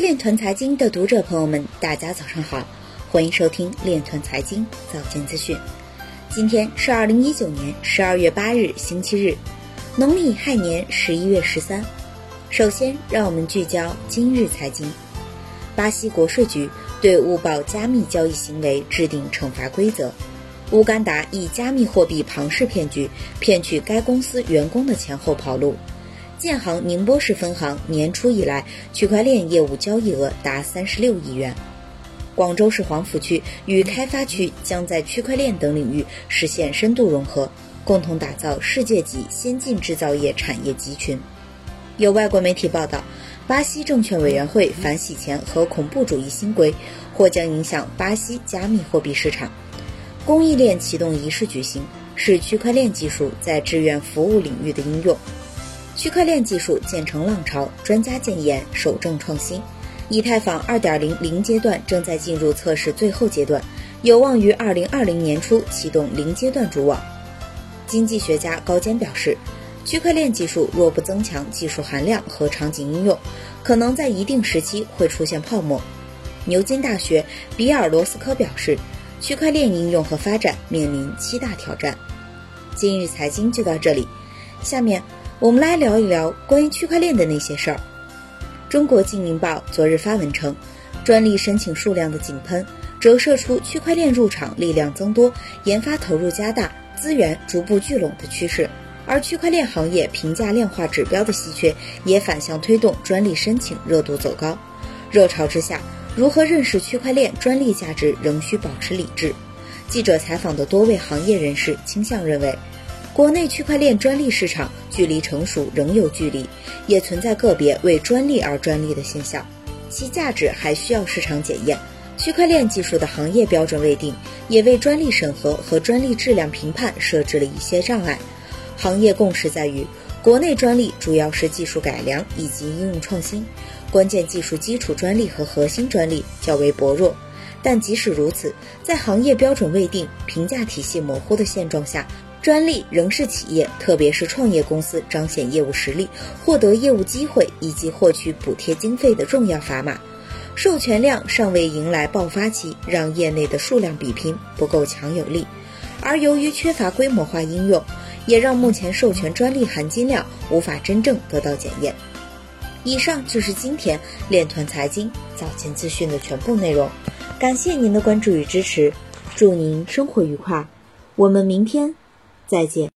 链团财经的读者朋友们，大家早上好，欢迎收听链团财经早间资讯。今天是二零一九年十二月八日，星期日，农历亥年十一月十三。首先，让我们聚焦今日财经。巴西国税局对误报加密交易行为制定惩罚规则。乌干达以加密货币庞氏骗局骗取该公司员工的钱后跑路。建行宁波市分行年初以来，区块链业务交易额达三十六亿元。广州市黄埔区与开发区将在区块链等领域实现深度融合，共同打造世界级先进制造业产业集群。有外国媒体报道，巴西证券委员会反洗钱和恐怖主义新规或将影响巴西加密货币市场。供应链启动仪式举行，是区块链技术在志愿服务领域的应用。区块链技术渐成浪潮，专家建言守正创新。以太坊2.0零阶段正在进入测试最后阶段，有望于2020年初启动零阶段主网。经济学家高坚表示，区块链技术若不增强技术含量和场景应用，可能在一定时期会出现泡沫。牛津大学比尔罗斯科表示，区块链应用和发展面临七大挑战。今日财经就到这里，下面我们来聊一聊关于区块链的那些事儿。中国经营报昨日发文称，专利申请数量的井喷折射出区块链入场力量增多、研发投入加大、资源逐步聚拢的趋势，而区块链行业评价量化指标的稀缺也反向推动专利申请热度走高。热潮之下，如何认识区块链专利价值仍需保持理智。记者采访的多位行业人士倾向认为。国内区块链专利市场距离成熟仍有距离，也存在个别为专利而专利的现象，其价值还需要市场检验。区块链技术的行业标准未定，也为专利审核和专利质量评判设置了一些障碍。行业共识在于，国内专利主要是技术改良以及应用创新，关键技术基础专利和核心专利较为薄弱。但即使如此，在行业标准未定、评价体系模糊的现状下，专利仍是企业，特别是创业公司彰显业务实力、获得业务机会以及获取补贴经费的重要砝码。授权量尚未迎来爆发期，让业内的数量比拼不够强有力。而由于缺乏规模化应用，也让目前授权专利含金量无法真正得到检验。以上就是今天链团财经早间资讯的全部内容，感谢您的关注与支持，祝您生活愉快，我们明天。再见。